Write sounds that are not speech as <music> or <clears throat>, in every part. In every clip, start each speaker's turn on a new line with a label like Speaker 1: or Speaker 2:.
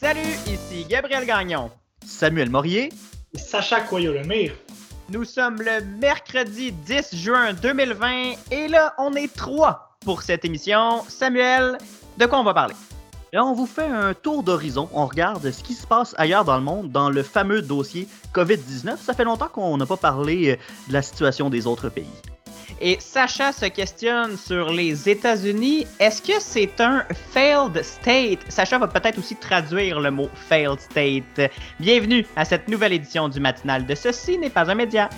Speaker 1: Salut, ici Gabriel Gagnon.
Speaker 2: Samuel Morier.
Speaker 3: Sacha Coyo-Lemire.
Speaker 1: Nous sommes le mercredi 10 juin 2020 et là, on est trois pour cette émission. Samuel, de quoi on va parler?
Speaker 2: Là, on vous fait un tour d'horizon. On regarde ce qui se passe ailleurs dans le monde dans le fameux dossier COVID-19. Ça fait longtemps qu'on n'a pas parlé euh, de la situation des autres pays.
Speaker 1: Et Sacha se questionne sur les États-Unis. Est-ce que c'est un failed state? Sacha va peut-être aussi traduire le mot failed state. Bienvenue à cette nouvelle édition du matinal de Ceci n'est pas un média.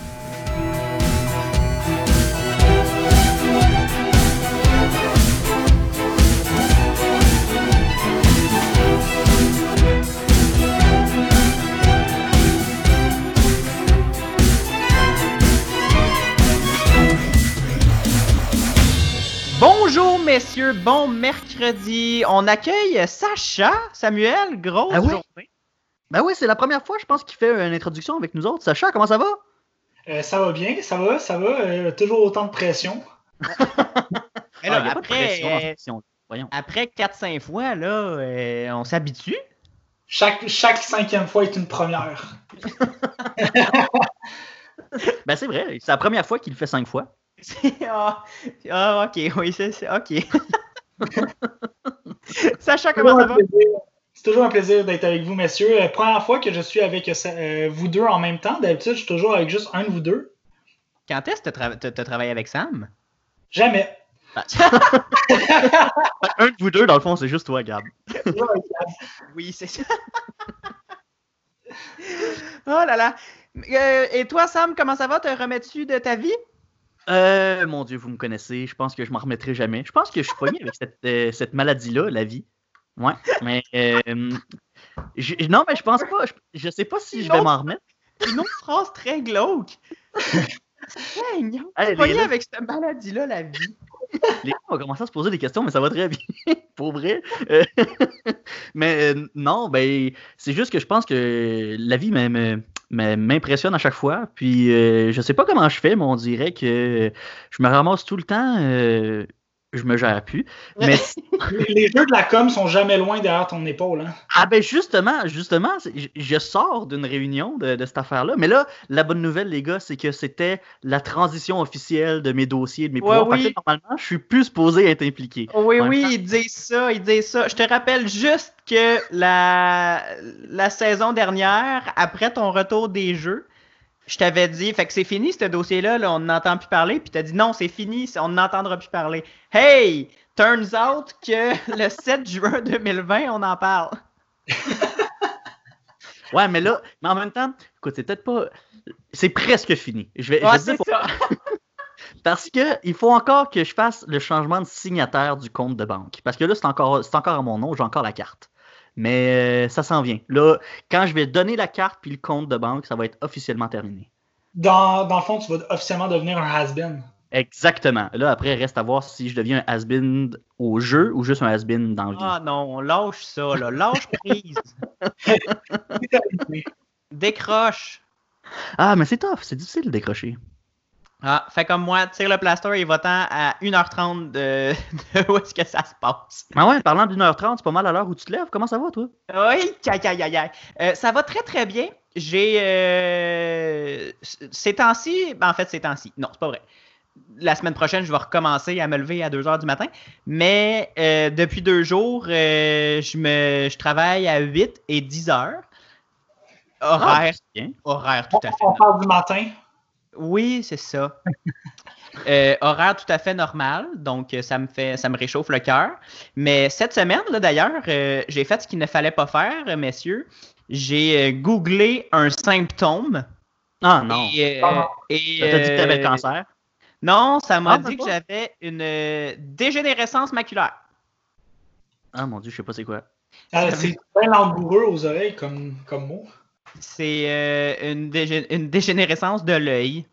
Speaker 1: Bonjour messieurs, bon mercredi. On accueille Sacha, Samuel, grosse
Speaker 2: Ah oui?
Speaker 1: journée.
Speaker 2: Ben oui, c'est la première fois, je pense, qu'il fait une introduction avec nous autres. Sacha, comment ça va?
Speaker 3: Euh, ça va bien, ça va, ça va. euh, toujours autant de pression.
Speaker 1: Mais <laughs>
Speaker 2: Ah,
Speaker 1: là,
Speaker 2: y a pas de pression en
Speaker 1: après, euh,
Speaker 2: fiction. Voyons.
Speaker 1: après 4-5 fois, là, euh, on s'habitue.
Speaker 3: Chaque, chaque cinquième fois est une première. <laughs>
Speaker 2: Ben c'est vrai, c'est la première fois qu'il le fait cinq fois.
Speaker 1: Ah, ah, ok, oui, c'est c'est- ok. <laughs> Sacha, comment ça va?
Speaker 3: C'est toujours un plaisir d'être avec vous, messieurs. Euh, première fois que je suis avec euh, euh, vous deux en même temps. D'habitude, je suis toujours avec juste un de vous deux.
Speaker 1: Quand est-ce que tu as travaillé avec Sam?
Speaker 3: Jamais. <laughs>
Speaker 2: Un de vous deux, dans le fond, c'est juste toi, Gab.
Speaker 1: Oui, c'est ça. oh là là. Euh, et toi, Sam, comment ça va? Te remets-tu de ta vie?
Speaker 2: Euh, mon Dieu, vous me connaissez, je pense que je m'en remettrai jamais. Je pense que je suis pogné avec cette, euh, cette maladie-là, la vie. Ouais, mais... euh, je- non, mais je pense pas. Je, je sais pas si je vais m'en remettre.
Speaker 1: Une autre phrase très glauque.
Speaker 2: Les
Speaker 1: pogné
Speaker 2: gars.
Speaker 1: avec cette maladie-là, la vie.
Speaker 2: Les gens vont commencer à se poser des questions, mais ça va très bien, <laughs> pour vrai. Euh, <laughs> mais euh, non, ben, c'est juste que je pense que la vie me- me- me- m'impressionne à chaque fois. Puis euh, je sais pas comment je fais, mais on dirait que je me ramasse tout le temps. Je me gère plus. Mais <laughs>
Speaker 3: Les, jeux de la com sont jamais loin derrière ton épaule. Hein.
Speaker 2: ah ben justement, justement, je, je sors d'une réunion de, de cette affaire-là. Mais là, la bonne nouvelle, les gars, c'est que c'était la transition officielle de mes dossiers, de mes
Speaker 1: Ouais,
Speaker 2: pouvoirs. Que
Speaker 1: oui.
Speaker 2: normalement, je suis plus supposé être impliqué.
Speaker 1: Oui,
Speaker 2: En
Speaker 1: oui,
Speaker 2: temps-
Speaker 1: ils disent ça, ils disent ça. Je te rappelle juste que la, la saison dernière, après ton retour des jeux, je t'avais dit, fait que c'est fini ce dossier-là, là, on n'entend plus parler, puis t'as dit non, c'est fini, on n'entendra plus parler. Hey! Turns out que <laughs> le 7 juin 2020, on en parle. <laughs>
Speaker 2: Ouais, mais là, mais en même temps, écoute, c'est peut-être pas. C'est presque fini. Je vais, je dire
Speaker 1: ça. <laughs>
Speaker 2: Parce que il faut encore que je fasse le changement de signataire du compte de banque. Parce que là, c'est encore, c'est encore à mon nom, j'ai encore la carte. Mais euh, ça s'en vient. Là, quand je vais donner la carte puis le compte de banque, ça va être officiellement terminé.
Speaker 3: Dans, dans le fond, tu vas officiellement devenir un has-been.
Speaker 2: Exactement. Là, après, reste à voir si je deviens un has-been au jeu ou juste un has-been dans la vie.
Speaker 1: Ah non, lâche ça, là. Lâche prise. <laughs> Décroche.
Speaker 2: Ah, mais c'est tough, c'est difficile de décrocher.
Speaker 1: Ah, fait comme moi, tire le plaster et va-t'en à 1h30 de, <laughs> de où est-ce que ça se passe.
Speaker 2: Mais ouais, parlant d'une heure trente, c'est pas mal à l'heure où tu te lèves. Comment ça va, toi?
Speaker 1: Oui, aïe, aïe, aïe, aïe. Euh, ça va très, très bien. J'ai. euh, ces temps-ci. ben, en fait, ces temps-ci. Non, c'est pas vrai. La semaine prochaine, je vais recommencer à me lever à 2 h du matin. Mais euh, depuis deux jours, euh, je, me, je travaille à 8 et 10 heures. Horaire,
Speaker 2: Bien.
Speaker 1: horaire tout à fait.
Speaker 3: On parle du matin.
Speaker 1: Oui, c'est ça. <laughs> Euh, horaire tout à fait normal, donc euh, ça me fait, ça me réchauffe le cœur. Mais cette semaine, là d'ailleurs, euh, j'ai fait ce qu'il ne fallait pas faire, messieurs. J'ai euh, googlé un symptôme.
Speaker 2: Ah non.
Speaker 1: Et, euh,
Speaker 3: Ah.
Speaker 1: et,
Speaker 2: Ça t'a dit que t'avais le cancer?
Speaker 1: Non, ça m'a
Speaker 2: Ah,
Speaker 1: dit que j'avais une dégénérescence maculaire.
Speaker 2: Ah mon dieu, je sais pas c'est quoi.
Speaker 3: Euh, c'est bien langoureux aux oreilles comme, comme mot.
Speaker 1: C'est euh, une, dégé- une dégénérescence de l'œil.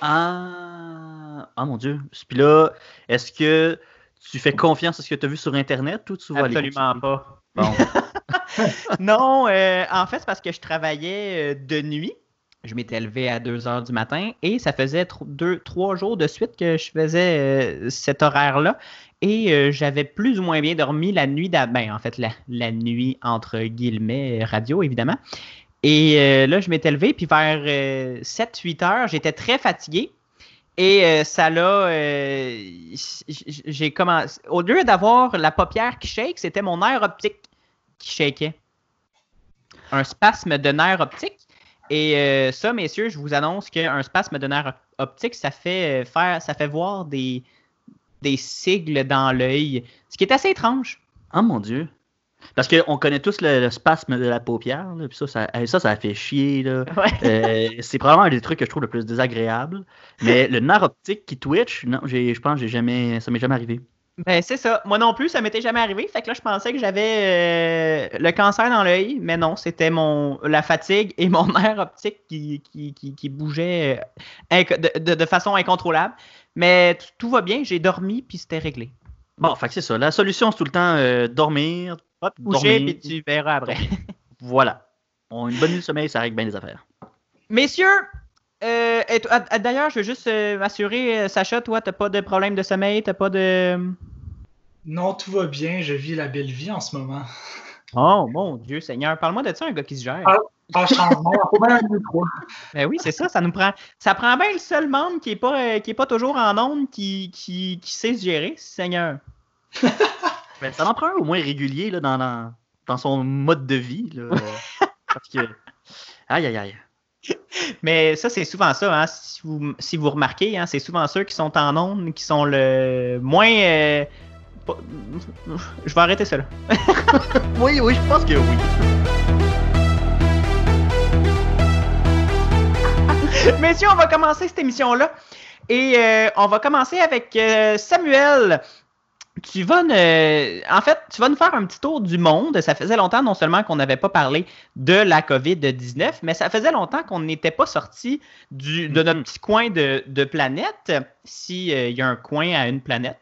Speaker 2: Ah, ah mon dieu. Puis là, est-ce que tu fais confiance à ce que tu as vu sur Internet ou tu vas
Speaker 1: Absolument pas.
Speaker 2: Bon. <laughs>
Speaker 1: non, euh, en fait, c'est parce que je travaillais euh, de nuit. Je m'étais levé à 2 heures du matin et ça faisait deux, trois jours de suite que je faisais euh, cet horaire-là. Et euh, j'avais plus ou moins bien dormi la nuit d'avant. Ben, en fait, la, la, nuit entre guillemets radio, évidemment. Et euh, là, je m'étais levé, puis vers 7-8 heures, j'étais très fatigué. Et ça l'a. j'ai commencé. Au lieu d'avoir la paupière qui shake, c'était mon nerf optique qui shakeait. Un spasme de nerf optique. Et euh, ça, messieurs, je vous annonce qu'un spasme de nerf optique, ça fait faire, ça fait voir des, des sigles dans l'œil, ce qui est assez étrange.
Speaker 2: Oh mon Dieu. Parce qu'on connaît tous le, spasme de la paupière, puis ça, ça, ça, ça fait chier. Là. <laughs> Euh, c'est probablement un des trucs que je trouve le plus désagréable. Mais le nerf optique qui twitch, non, je pense que jamais, ça m'est jamais arrivé.
Speaker 1: Ben, c'est ça. Moi non plus, ça m'était jamais arrivé. Fait que là, je pensais que j'avais euh, le cancer dans l'œil, mais non, c'était mon la fatigue et mon <laughs> nerf optique qui, qui, qui, bougeait euh, de, de, façon incontrôlable. Mais tout va bien, j'ai dormi, puis c'était réglé.
Speaker 2: Bon, fait que c'est ça. La solution, c'est tout le temps euh, dormir,
Speaker 1: pas te bouger, puis tu verras après. <laughs>
Speaker 2: voilà. une bonne nuit de sommeil, ça règle bien les affaires.
Speaker 1: Messieurs, euh, D'ailleurs, je veux juste euh, m'assurer, euh, Sacha, toi, t'as pas de problème de sommeil, t'as pas de.
Speaker 3: Non, tout va bien, je vis la belle vie en ce moment. <laughs>
Speaker 1: Oh mon Dieu Seigneur, parle-moi de ça, un gars qui se gère.
Speaker 3: Ah, pas changement, faut bien un micro.
Speaker 1: Ben oui, c'est ça, ça nous prend. Ça prend bien le seul membre qui est pas, euh, qui est pas toujours en onde qui, qui, qui sait se gérer, Seigneur. <laughs>
Speaker 2: ben, ça en prend un au moins régulier là, dans, dans, dans son mode de vie. Là, <laughs> parce que. Aïe aïe aïe.
Speaker 1: Mais ça, c'est souvent ça. Hein. Si, vous, si vous remarquez, hein, c'est souvent ceux qui sont en ondes qui sont le moins. Euh, je vais arrêter ça là. <laughs>
Speaker 2: oui, oui, je pense que oui. <laughs>
Speaker 1: Messieurs, on va commencer cette émission-là. Et euh, on va commencer avec euh, Samuel tu vas en fait, tu vas nous faire un petit tour du monde. Ça faisait longtemps non seulement qu'on n'avait pas parlé de la COVID-19, mais ça faisait longtemps qu'on n'était pas sorti de notre mm-hmm. petit coin de, planète. S'il euh, y a un coin à une planète,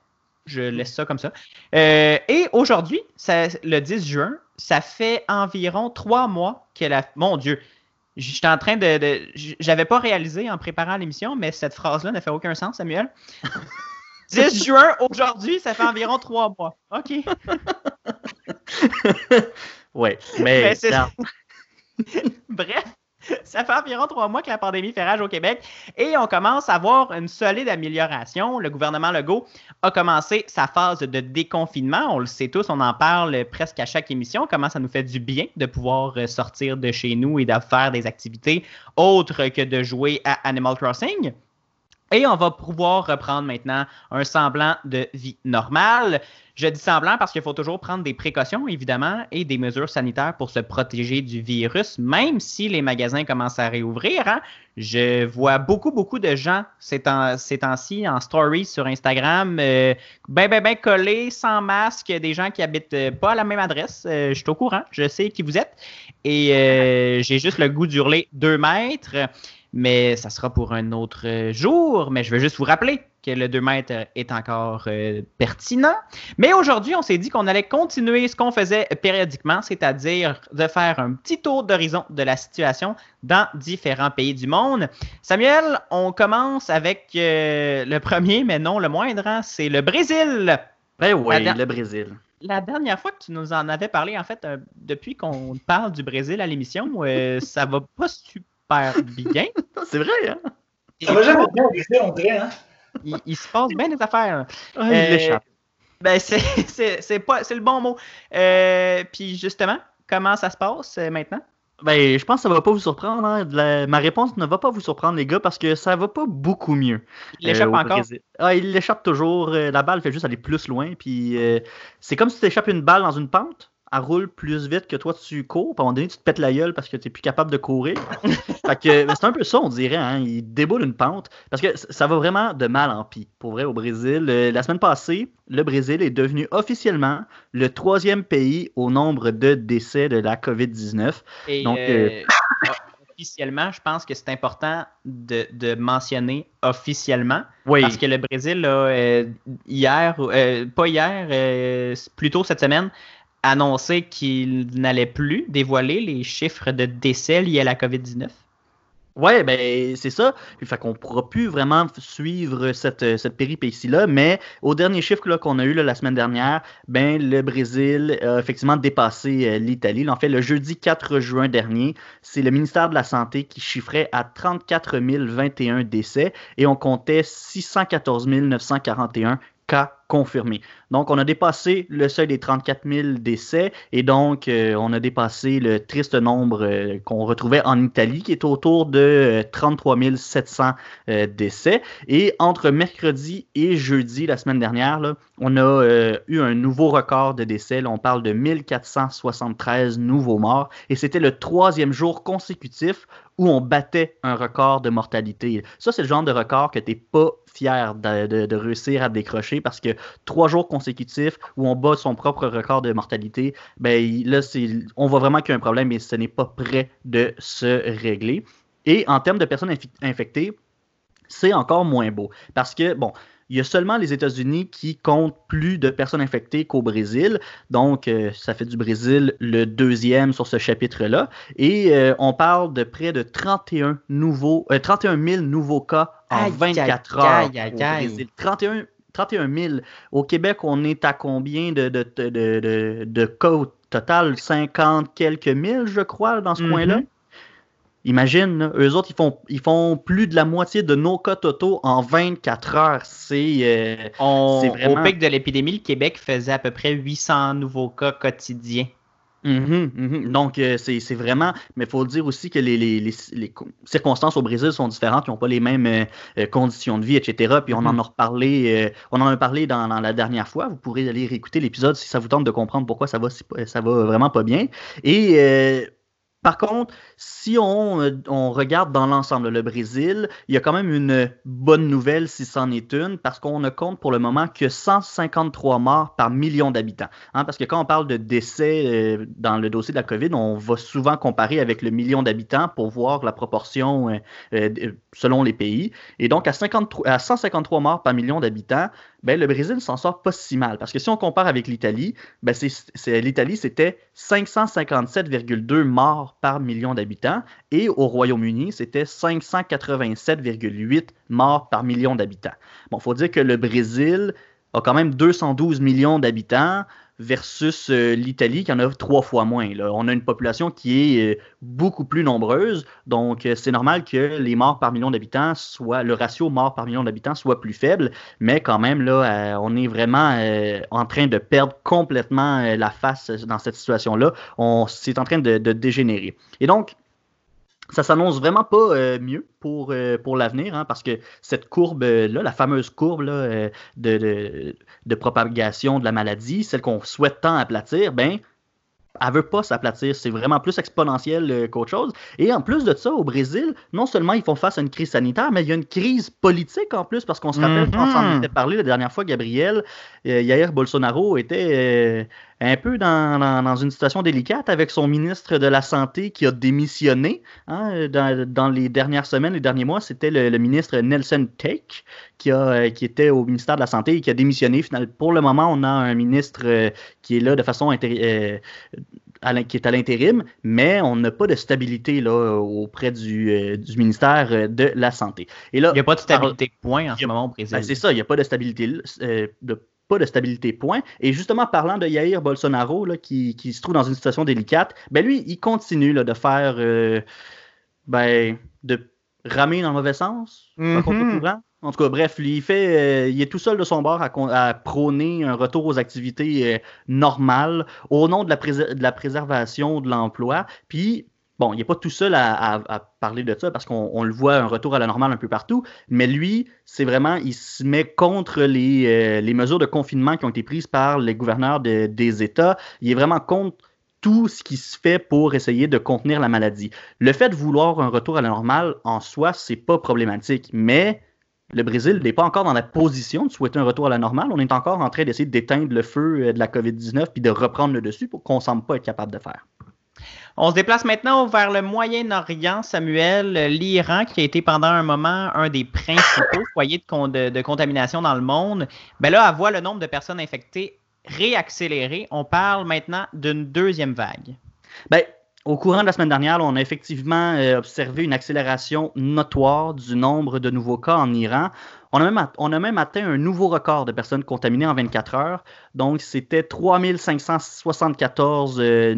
Speaker 1: je laisse ça comme ça. Euh, et aujourd'hui, le 10 juin, ça fait environ trois mois que la. Mon Dieu! J'étais en train de. de J'avais pas réalisé en préparant l'émission, mais cette phrase-là n'a fait aucun sens, Samuel. <laughs> 10 juin, aujourd'hui, ça fait environ trois mois. OK. <laughs>
Speaker 2: ouais, mais. <laughs>
Speaker 1: Bref, ça fait environ trois mois que la pandémie fait rage au Québec et on commence à voir une solide amélioration. Le gouvernement Legault a commencé sa phase de déconfinement. On le sait tous, on en parle presque à chaque émission. Comment ça nous fait du bien de pouvoir sortir de chez nous et de faire des activités autres que de jouer à Animal Crossing. Et on va pouvoir reprendre maintenant un semblant de vie normale. Je dis semblant parce qu'il faut toujours prendre des précautions, évidemment, et des mesures sanitaires pour se protéger du virus, même si les magasins commencent à réouvrir. Hein. Je vois beaucoup, beaucoup de gens ces temps-ci en stories sur Instagram, euh, ben, ben, ben collés, sans masque, des gens qui habitent euh, pas à la même adresse. Euh, je suis au courant, je sais qui vous êtes. Et j'ai juste le goût d'hurler deux mètres mais ça sera pour un autre jour. Mais je veux juste vous rappeler que le 2 mètres est encore euh, pertinent. Mais aujourd'hui, on s'est dit qu'on allait continuer ce qu'on faisait périodiquement, c'est-à-dire de faire un petit tour d'horizon de la situation dans différents pays du monde. Samuel, on commence avec euh, le premier, mais non le moindre, hein, c'est le Brésil.
Speaker 2: Ben oui, le Brésil.
Speaker 1: La dernière fois que tu nous en avais parlé, en fait, euh, depuis qu'on parle du Brésil à l'émission, ça va pas super bien. <laughs>
Speaker 2: C'est vrai, hein?
Speaker 3: Ça va jamais bien on dirait, hein?
Speaker 1: Il, se passe bien des affaires.
Speaker 2: Ah, il euh, échappe.
Speaker 1: Ben, <laughs> c'est pas c'est le bon mot. Euh, puis justement, comment ça se passe euh, maintenant?
Speaker 2: Ben, je pense que ça va pas vous surprendre. Hein. Ma réponse ne va pas vous surprendre, les gars, parce que ça va pas beaucoup mieux.
Speaker 1: Il échappe encore?
Speaker 2: Ah, il l'échappe toujours. la balle fait juste aller plus loin. Puis c'est comme si tu échappes une balle dans une pente elle roule plus vite que toi tu cours. Puis à un moment donné, tu te pètes la gueule parce que tu n'es plus capable de courir. <laughs> fait que c'est un peu ça, on dirait. Hein? Il déboule une pente. Parce que ça va vraiment de mal en pis. Pour vrai, au Brésil. Euh, la semaine passée, le Brésil est devenu officiellement le troisième pays au nombre de décès de la COVID-19.
Speaker 1: Donc. Euh, euh, officiellement, je pense que c'est important de, mentionner officiellement. Oui. Parce que le Brésil, hier, pas hier, plutôt cette semaine, annoncé qu'il n'allait plus dévoiler les chiffres de décès liés à la COVID-19?
Speaker 2: Ouais, ben c'est ça. Fait qu'on pourra plus vraiment suivre cette, cette péripétie-là, mais au dernier chiffre qu'on a eu la semaine dernière, ben le Brésil a effectivement dépassé euh, l'Italie. En fait, le jeudi 4 juin dernier, c'est le ministère de la Santé qui chiffrait à 34 021 décès et on comptait 614 941 cas confirmés. Donc, on a dépassé le seuil des 34 000 décès et donc euh, on a dépassé le triste nombre euh, qu'on retrouvait en Italie qui est autour de 33 euh, 700 décès. Et entre mercredi et jeudi, la semaine dernière, on a eu un nouveau record de décès. on parle de 1473 nouveaux morts et c'était le troisième jour consécutif où on battait un record de mortalité. Ça, c'est le genre de record que tu n'es pas fier de, réussir à décrocher parce que trois jours consécutifs où on bat son propre record de mortalité, ben là, on voit vraiment qu'il y a un problème et ce n'est pas prêt de se régler. Et en termes de personnes infectées, c'est encore moins beau. Parce que, bon, il y a seulement les États-Unis qui comptent plus de personnes infectées qu'au Brésil. Donc, euh, ça fait du Brésil le deuxième sur ce chapitre-là. Et euh, on parle de près de 31, nouveaux, 31 000 nouveaux cas en 24 heures au Brésil. 31, 31 000. Au Québec, on est à combien de, de, de, de, cas au total? 50 quelques mille, je crois, dans ce mm-hmm. coin-là. Imagine, eux autres, ils font, ils font plus de la moitié de nos cas totaux en 24 heures. C'est euh,
Speaker 1: vraiment... Au pic de l'épidémie, le Québec faisait à peu près 800 nouveaux cas quotidiens.
Speaker 2: Mhm, mhm. Donc, euh, c'est vraiment. Mais il faut dire aussi que les, les, les, circonstances au Brésil sont différentes. Ils n'ont pas les mêmes euh, conditions de vie, etc. Puis on en mhm. a reparlé, on en a parlé dans, dans, la dernière fois. Vous pourrez aller réécouter l'épisode si ça vous tente de comprendre pourquoi ça va, ça va vraiment pas bien. Et par contre, si on, euh, on regarde dans l'ensemble le Brésil, il y a quand même une bonne nouvelle si c'en est une, parce qu'on ne compte pour le moment que 153 morts par million d'habitants. Hein, parce que quand on parle de décès euh, dans le dossier de la COVID, on va souvent comparer avec le million d'habitants pour voir la proportion euh, selon les pays. Et donc, à, 53, à 153 morts par million d'habitants, ben, le Brésil s'en sort pas si mal. Parce que si on compare avec l'Italie, ben, l'Italie, c'était 557,2 morts par million d'habitants. Et au Royaume-Uni, c'était 587,8 morts par million d'habitants. Bon, il faut dire que le Brésil a quand même 212 millions d'habitants versus euh, l'Italie qui en a trois fois moins. On a une population qui est euh, beaucoup plus nombreuse, donc euh, c'est normal que les morts par million d'habitants soient, le ratio morts par million d'habitants soit plus faible, mais quand même, là, on est vraiment en train de perdre complètement la face dans cette situation-là. C'est en train de, de dégénérer. Et donc, ça s'annonce vraiment pas euh, mieux pour, euh, pour l'avenir, hein, parce que cette courbe-là, la fameuse courbe euh, de, de, propagation de la maladie, celle qu'on souhaite tant aplatir, ben, elle veut pas s'aplatir. C'est vraiment plus exponentiel qu'autre chose. Et en plus de ça, au Brésil, non seulement ils font face à une crise sanitaire, mais il y a une crise politique en plus, parce qu'on se rappelle, quand on s'en mm-hmm. était parlé la dernière fois, Gabriel, Jair Bolsonaro était un peu dans, une situation délicate avec son ministre de la Santé qui a démissionné hein, dans, les dernières semaines, les derniers mois. C'était le, ministre Nelson Take qui, a, qui était au ministère de la Santé et qui a démissionné. Pour le moment, on a un ministre euh, qui est là de façon euh, qui est à l'intérim, mais on n'a pas de stabilité là, auprès du, euh, ministère de la Santé.
Speaker 1: Et là, il n'y a pas de stabilité, point, en ce moment au Brésil.
Speaker 2: Ben, c'est ça, il n'y a pas de stabilité de pas de stabilité, point. Et justement, parlant de Yair Bolsonaro, là, qui, se trouve dans une situation délicate, ben lui, il continue là, de faire, euh, ben, de ramer dans le mauvais sens, mm-hmm. En tout cas, bref, lui, il, fait, euh, il est tout seul de son bord à, prôner un retour aux activités euh, normales au nom de la, de la préservation de l'emploi. Puis, Bon, il n'est pas tout seul à, parler de ça parce qu'on le voit un retour à la normale un peu partout, mais lui, c'est vraiment, il se met contre les, euh, mesures de confinement qui ont été prises par les gouverneurs des États. Il est vraiment contre tout ce qui se fait pour essayer de contenir la maladie. Le fait de vouloir un retour à la normale en soi, c'est pas problématique, mais le Brésil n'est pas encore dans la position de souhaiter un retour à la normale. On est encore en train d'essayer d'éteindre le feu euh, de la COVID-19 puis de reprendre le dessus pour qu'on ne semble pas être capable de faire.
Speaker 1: On se déplace maintenant vers le Moyen-Orient, Samuel, l'Iran, qui a été pendant un moment un des principaux <coughs> foyers de, contamination dans le monde. Ben là, à voir le nombre de personnes infectées réaccélérer, on parle maintenant d'une deuxième vague.
Speaker 2: Ben, au courant de la semaine dernière, on a effectivement euh, observé une accélération notoire du nombre de nouveaux cas en Iran. On a, même, on a même atteint un nouveau record de personnes contaminées en 24 heures. Donc, c'était 3574 euh,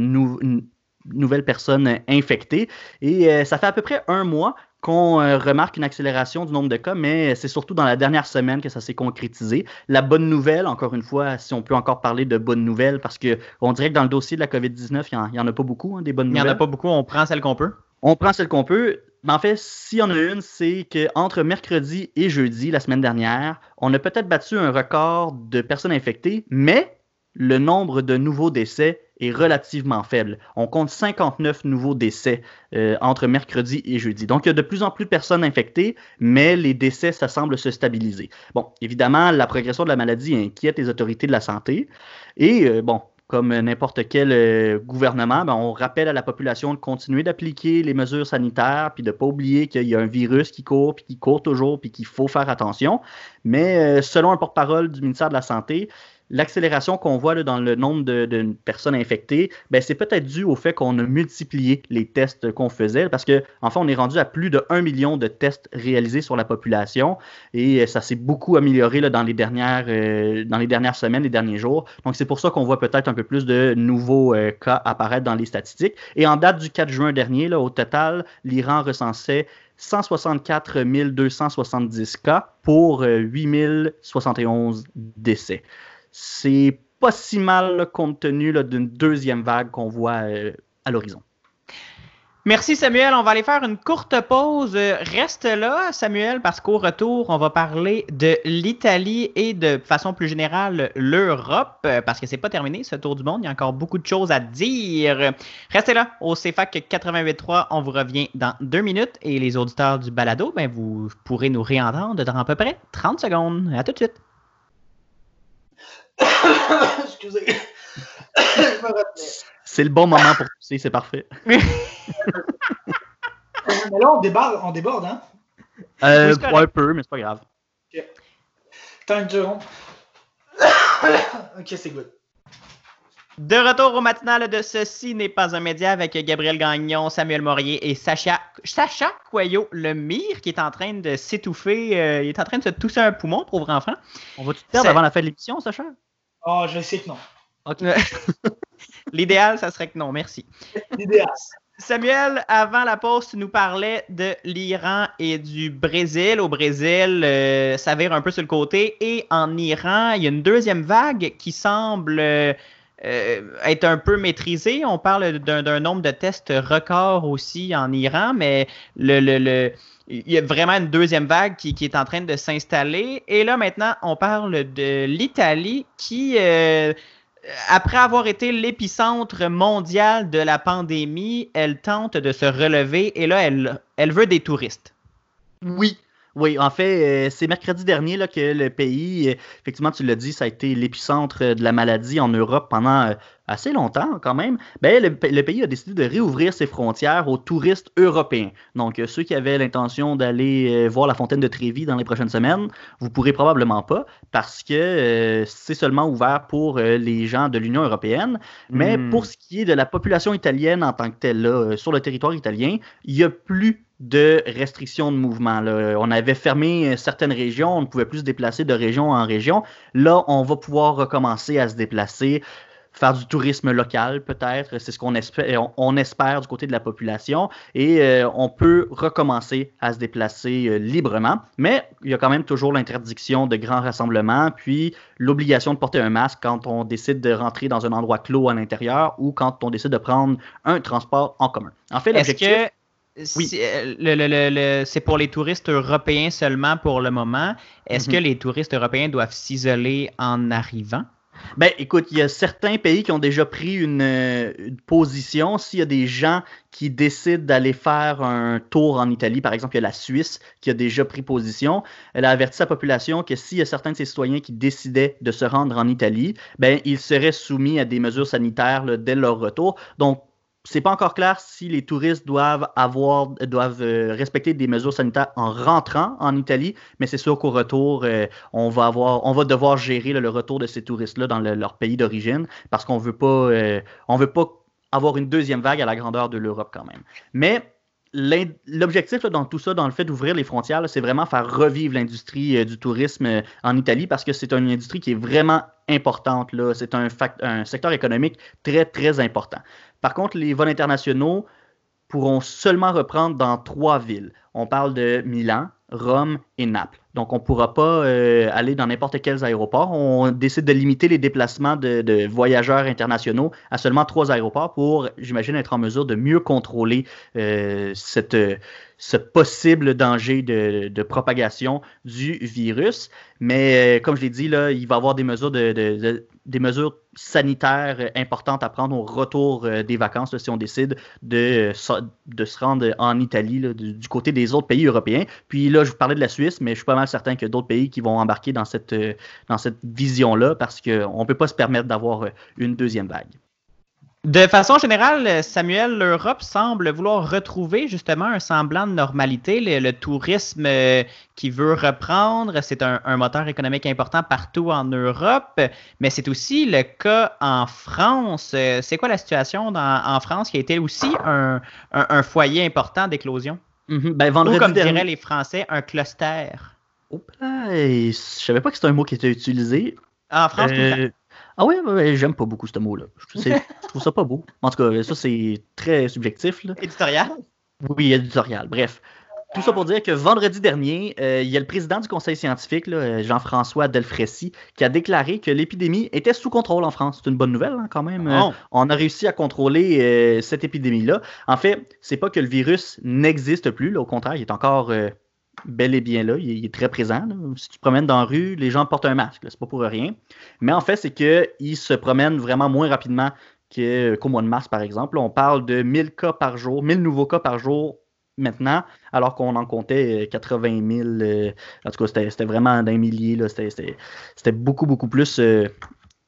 Speaker 2: nouvelles personnes infectées. Et euh, ça fait à peu près un mois qu'on euh, remarque une accélération du nombre de cas, mais c'est surtout dans la dernière semaine que ça s'est concrétisé. La bonne nouvelle, encore une fois, si on peut encore parler de bonne nouvelle, parce qu'on dirait que dans le dossier de la COVID-19, il n'y en, a pas beaucoup, hein, des bonnes nouvelles.
Speaker 1: Il n'y en a pas beaucoup, on prend celle qu'on peut.
Speaker 2: On prend celle qu'on peut. Mais en fait, s'il y en a une, c'est qu'entre mercredi et jeudi, la semaine dernière, on a peut-être battu un record de personnes infectées, mais le nombre de nouveaux décès est relativement faible. On compte 59 nouveaux décès euh, entre mercredi et jeudi. Donc, il y a de plus en plus de personnes infectées, mais les décès, ça semble se stabiliser. Bon, évidemment, la progression de la maladie inquiète les autorités de la santé. Et, euh, bon, comme n'importe quel euh, gouvernement, ben, on rappelle à la population de continuer d'appliquer les mesures sanitaires, puis de ne pas oublier qu'il y a un virus qui court, puis qui court toujours, puis qu'il faut faire attention. Mais selon un porte-parole du ministère de la Santé, l'accélération qu'on voit dans le nombre de, personnes infectées, ben, c'est peut-être dû au fait qu'on a multiplié les tests qu'on faisait, parce qu'en en fait, on est rendu à plus de 1 million de tests réalisés sur la population, et euh, ça s'est beaucoup amélioré là, dans, les dernières, euh, dans les dernières semaines, les derniers jours. Donc, c'est pour ça qu'on voit peut-être un peu plus de nouveaux euh, cas apparaître dans les statistiques. Et en date du 4 juin dernier, là, au total, l'Iran recensait 164 270 cas pour 8071 décès c'est pas si mal compte tenu d'une deuxième vague qu'on voit euh, à l'horizon.
Speaker 1: Merci Samuel. On va aller faire une courte pause. Reste là, Samuel, parce qu'au retour, on va parler de l'Italie et de façon plus générale l'Europe, parce que c'est pas terminé ce tour du monde. Il y a encore beaucoup de choses à dire. Restez là au CFAC 88.3. On vous revient dans deux minutes et les auditeurs du balado, ben, vous pourrez nous réentendre dans à peu près 30 secondes. À tout de suite. <coughs>
Speaker 2: Excusez. <coughs> c'est le bon moment pour tousser, c'est parfait. <laughs>
Speaker 3: Mais là, on déborde, on déborde hein?
Speaker 2: Euh, un peu, mais c'est pas grave.
Speaker 3: Ok. Tant que <coughs> ok, c'est good.
Speaker 1: De retour au matinal de Ceci n'est pas un média avec Gabriel Gagnon, Samuel Morier et Sacha, Sacha Coyot Lemire qui est en train de s'étouffer. Euh, il est en train de se tousser un poumon, pauvre enfant.
Speaker 2: On va tout perdre avant la fin de l'émission, Sacha?
Speaker 3: Oh, je sais que non. <laughs>
Speaker 1: L'idéal, ça serait que non, merci.
Speaker 3: L'idéal.
Speaker 1: Samuel, avant la pause, tu nous parlais de l'Iran et du Brésil. Au Brésil, euh, ça vire un peu sur le côté. Et en Iran, il y a une deuxième vague qui semble euh, être un peu maîtrisée. On parle d'un nombre de tests record aussi en Iran, mais le, le il y a vraiment une deuxième vague qui, est en train de s'installer. Et là, maintenant, on parle de l'Italie qui, euh, après avoir été l'épicentre mondial de la pandémie, elle tente de se relever et là, elle, elle veut des touristes.
Speaker 2: Oui, oui, en fait, euh, c'est mercredi dernier là, que le pays, euh, effectivement, tu l'as dit, ça a été l'épicentre de la maladie en Europe pendant assez longtemps quand même, ben, le, pays a décidé de réouvrir ses frontières aux touristes européens. Donc, ceux qui avaient l'intention d'aller euh, voir la fontaine de Trévi dans les prochaines semaines, vous pourrez probablement pas parce que euh, c'est seulement ouvert pour euh, les gens de l'Union européenne. Mais hmm. pour ce qui est de la population italienne en tant que telle, là, sur le territoire italien, il n'y a plus de restrictions de mouvement. On avait fermé certaines régions, on ne pouvait plus se déplacer de région en région. Là, on va pouvoir recommencer à se déplacer faire du tourisme local peut-être, c'est ce qu'on espère, on, espère du côté de la population et euh, on peut recommencer à se déplacer euh, librement, mais il y a quand même toujours l'interdiction de grands rassemblements, puis l'obligation de porter un masque quand on décide de rentrer dans un endroit clos à l'intérieur ou quand on décide de prendre un transport en commun.
Speaker 1: En fait, l'objectif... Oui. Euh, c'est pour les touristes européens seulement pour le moment. Est-ce que mhm. les touristes européens doivent s'isoler en arrivant?
Speaker 2: Ben, écoute, il y a certains pays qui ont déjà pris une, euh, position. S'il y a des gens qui décident d'aller faire un tour en Italie, par exemple, il y a la Suisse qui a déjà pris position. Elle a averti sa population que s'il y a certains de ses citoyens qui décidaient de se rendre en Italie, ben, ils seraient soumis à des mesures sanitaires dès leur retour. Donc, c'est pas encore clair si les touristes doivent avoir doivent euh, respecter des mesures sanitaires en rentrant en Italie, mais c'est sûr qu'au retour, euh, on va avoir on va devoir gérer le retour de ces touristes-là dans leur pays d'origine parce qu'on veut pas euh, on veut pas avoir une deuxième vague à la grandeur de l'Europe quand même. Mais l'objectif dans tout ça, dans le fait d'ouvrir les frontières, c'est vraiment faire revivre l'industrie du tourisme en Italie parce que c'est une industrie qui est vraiment importante. C'est un, un secteur économique très, très important. Par contre, les vols internationaux pourront seulement reprendre dans trois villes. On parle de Milan, Rome et Naples. Donc, on ne pourra pas euh, aller dans n'importe quel aéroport. On décide de limiter les déplacements de, voyageurs internationaux à seulement trois aéroports pour, j'imagine, être en mesure de mieux contrôler euh, cette, ce possible danger de, propagation du virus. Mais euh, comme je l'ai dit, là, il va y avoir des mesures, sanitaires importantes à prendre au retour euh, des vacances si on décide de, de se rendre en Italie, du, côté des autres pays européens. Puis là, je vous parlais de la Suisse, mais je suis pas mal certain qu'il y a d'autres pays qui vont embarquer dans cette, euh, dans cette vision-là parce qu'on ne peut pas se permettre d'avoir une deuxième vague.
Speaker 1: De façon générale, Samuel, l'Europe semble vouloir retrouver justement un semblant de normalité. Le, tourisme euh, qui veut reprendre, c'est un, moteur économique important partout en Europe, mais c'est aussi le cas en France. Euh, c'est quoi la situation en France qui a été aussi un, foyer important d'éclosion?
Speaker 2: Mm-hmm. Ben, vendredi
Speaker 1: Ou comme diraient les Français, un cluster.
Speaker 2: Oh, je savais pas que c'était un mot qui était utilisé.
Speaker 1: En France, tout
Speaker 2: ah oui, j'aime pas beaucoup ce mot-là. <laughs> Je, trouve ça pas beau. En tout cas, ça, c'est très subjectif. Là.
Speaker 1: Éditorial?
Speaker 2: Oui, éditorial. Bref. Tout ça pour dire que vendredi dernier, euh, il y a le président du conseil scientifique, Jean-François Delfrécy, qui a déclaré que l'épidémie était sous contrôle en France. C'est une bonne nouvelle hein, quand même. Euh, on a réussi à contrôler euh, cette épidémie-là. En fait, c'est pas que le virus n'existe plus. au contraire, il est encore bel et bien là, il, est très présent. Si tu promènes dans la rue, les gens portent un masque, c'est pas pour rien. Mais en fait, c'est qu'il se promène vraiment moins rapidement qu'au mois de mars, par exemple. On parle de 1000 cas par jour, 1000 nouveaux cas par jour maintenant, alors qu'on en comptait 80 euh, 000. Euh, en tout cas, c'était vraiment d'un millier. C'était beaucoup, beaucoup plus. Euh,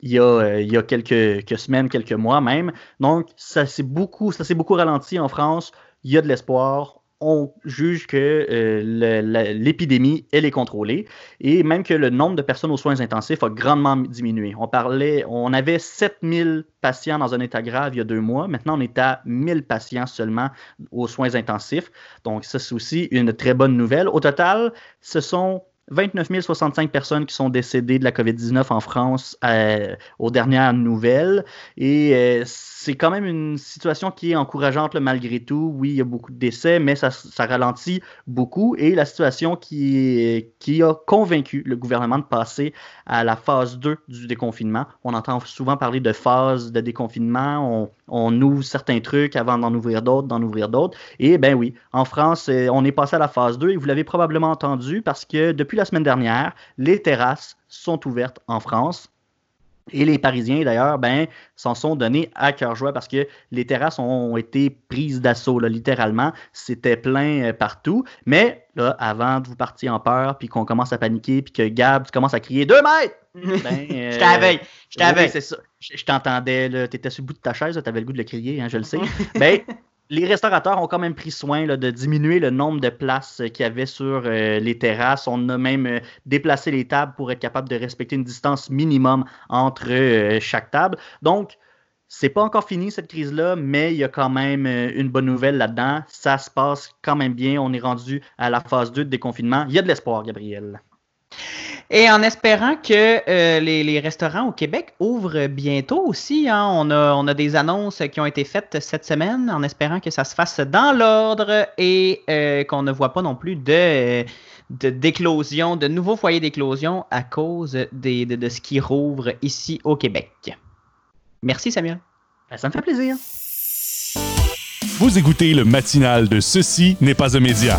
Speaker 2: il y, a, il y a quelques, semaines, quelques mois même. Donc, ça s'est beaucoup, beaucoup ralenti en France. Il y a de l'espoir on juge que euh, l'épidémie, elle est contrôlée et même que le nombre de personnes aux soins intensifs a grandement diminué. On parlait, on avait 7000 patients dans un état grave il y a deux mois. Maintenant, on est à 1000 patients seulement aux soins intensifs. Donc, ça, c'est aussi une très bonne nouvelle. Au total, ce sont 29 065 personnes qui sont décédées de la COVID-19 en France euh, aux dernières nouvelles. Et euh, c'est quand même une situation qui est encourageante malgré tout. Oui, il y a beaucoup de décès, mais ça, ralentit beaucoup. Et la situation qui, qui a convaincu le gouvernement de passer à la phase 2 du déconfinement. On entend souvent parler de phase de déconfinement. On, on ouvre certains trucs avant d'en ouvrir d'autres, d'en ouvrir d'autres. Et ben oui, en France, euh, on est passé à la phase 2 et vous l'avez probablement entendu parce que depuis la semaine dernière, les terrasses sont ouvertes en France. Et les Parisiens, d'ailleurs, ben, s'en sont donnés à cœur joie parce que les terrasses ont été prises d'assaut, littéralement. C'était plein euh, partout. Mais là, avant de vous partir en peur, puis qu'on commence à paniquer, puis que Gab, tu commences à crier 2 mètres!
Speaker 1: Ben, <laughs> je t'avais, je t'avais.
Speaker 2: c'est ça. Je, t'entendais, tu étais sur le bout de ta chaise, tu avais le goût de le crier, hein, je le sais. <laughs> ben, les restaurateurs ont quand même pris soin de diminuer le nombre de places qu'il y avait sur euh, les terrasses. On a même euh, déplacé les tables pour être capable de respecter une distance minimum entre euh, chaque table. Donc, c'est pas encore fini cette crise-là, mais il y a quand même une bonne nouvelle là-dedans. Ça se passe quand même bien. On est rendu à la phase 2 de déconfinement. Il y a de l'espoir, Gabriel.
Speaker 1: Et en espérant que euh, les, restaurants au Québec ouvrent bientôt aussi, hein. on, a, on a des annonces qui ont été faites cette semaine, en espérant que ça se fasse dans l'ordre et euh, qu'on ne voit pas non plus de, d'éclosion, de, nouveaux foyers d'éclosion à cause de, de, ce qui rouvre ici au Québec. Merci Samuel.
Speaker 2: Ben, ça me fait plaisir.
Speaker 4: Vous écoutez le matinal de Ceci n'est pas un média